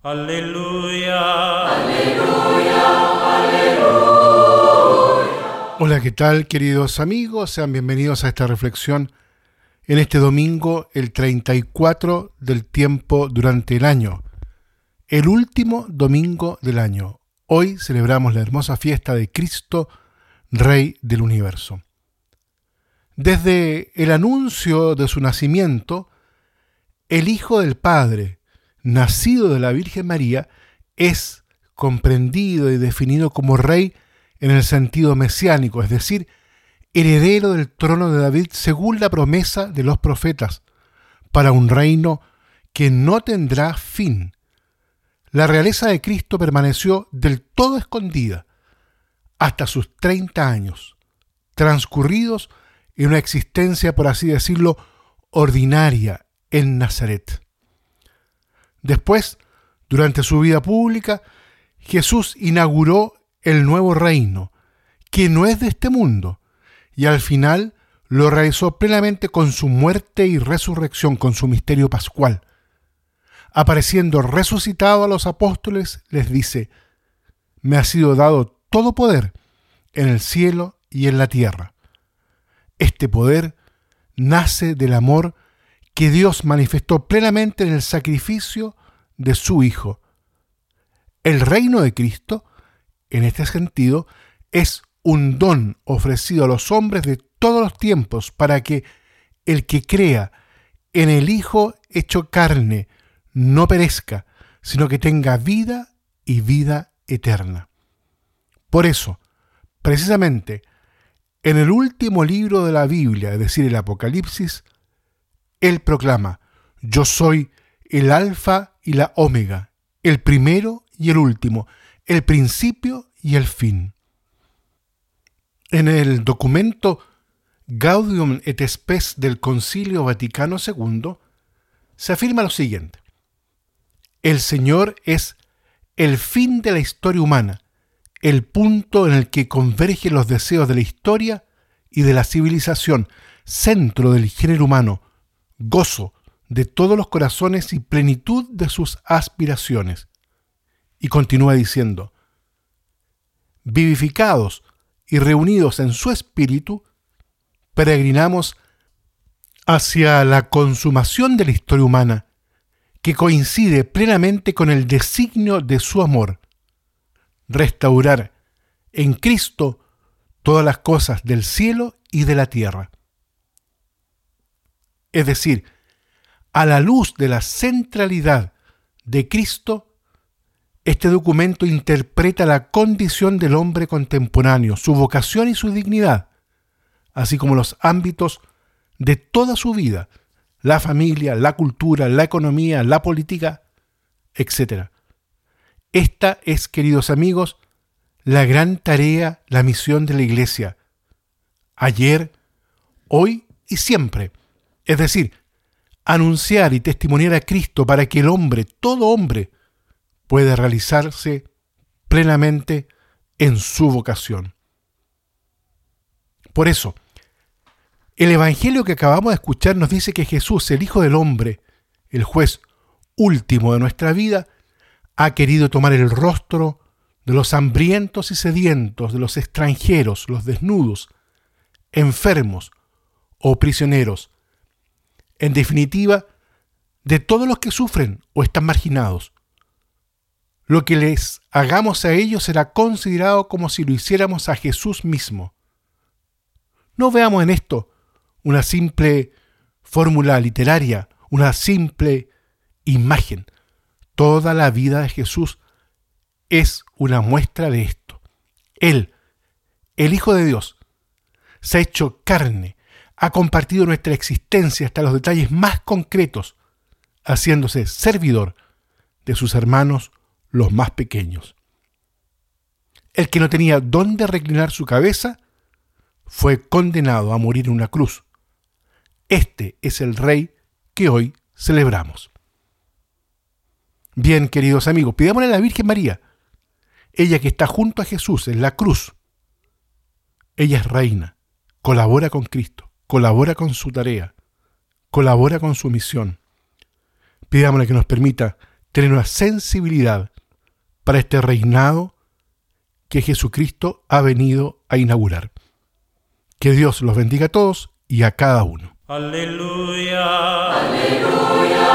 Aleluya. Hola, ¿qué tal queridos amigos? Sean bienvenidos a esta reflexión en este domingo, el 34 del tiempo durante el año, el último domingo del año. Hoy celebramos la hermosa fiesta de Cristo, Rey del Universo. Desde el anuncio de su nacimiento, el Hijo del Padre, nacido de la Virgen María, es comprendido y definido como rey en el sentido mesiánico, es decir, heredero del trono de David según la promesa de los profetas, para un reino que no tendrá fin. La realeza de Cristo permaneció del todo escondida hasta sus 30 años, transcurridos en una existencia, por así decirlo, ordinaria en Nazaret. Después, durante su vida pública, Jesús inauguró el nuevo reino, que no es de este mundo, y al final lo realizó plenamente con su muerte y resurrección, con su misterio pascual. Apareciendo resucitado a los apóstoles, les dice, me ha sido dado todo poder en el cielo y en la tierra. Este poder nace del amor que Dios manifestó plenamente en el sacrificio de su Hijo. El reino de Cristo, en este sentido, es un don ofrecido a los hombres de todos los tiempos para que el que crea en el Hijo hecho carne no perezca, sino que tenga vida y vida eterna. Por eso, precisamente, en el último libro de la Biblia, es decir, el Apocalipsis, él proclama, yo soy el alfa y la omega, el primero y el último, el principio y el fin. En el documento Gaudium et Spes del Concilio Vaticano II se afirma lo siguiente. El Señor es el fin de la historia humana, el punto en el que convergen los deseos de la historia y de la civilización, centro del género humano, gozo de todos los corazones y plenitud de sus aspiraciones. Y continúa diciendo, vivificados y reunidos en su espíritu, peregrinamos hacia la consumación de la historia humana, que coincide plenamente con el designio de su amor, restaurar en Cristo todas las cosas del cielo y de la tierra es decir, a la luz de la centralidad de Cristo, este documento interpreta la condición del hombre contemporáneo, su vocación y su dignidad, así como los ámbitos de toda su vida, la familia, la cultura, la economía, la política, etc. Esta es, queridos amigos, la gran tarea, la misión de la Iglesia, ayer, hoy y siempre es decir, anunciar y testimoniar a Cristo para que el hombre, todo hombre, pueda realizarse plenamente en su vocación. Por eso, el Evangelio que acabamos de escuchar nos dice que Jesús, el Hijo del Hombre, el juez último de nuestra vida, ha querido tomar el rostro de los hambrientos y sedientos, de los extranjeros, los desnudos, enfermos o prisioneros, en definitiva, de todos los que sufren o están marginados. Lo que les hagamos a ellos será considerado como si lo hiciéramos a Jesús mismo. No veamos en esto una simple fórmula literaria, una simple imagen. Toda la vida de Jesús es una muestra de esto. Él, el Hijo de Dios, se ha hecho carne, ha compartido nuestra existencia hasta los detalles más concretos, haciéndose servidor de sus hermanos los más pequeños. El que no tenía dónde reclinar su cabeza fue condenado a morir en una cruz. Este es el rey que hoy celebramos. Bien, queridos amigos, pidámosle a la Virgen María, ella que está junto a Jesús en la cruz. Ella es reina, colabora con Cristo colabora con su tarea, colabora con su misión. Pidámosle que nos permita tener una sensibilidad para este reinado que Jesucristo ha venido a inaugurar. Que Dios los bendiga a todos y a cada uno. Aleluya. Aleluya.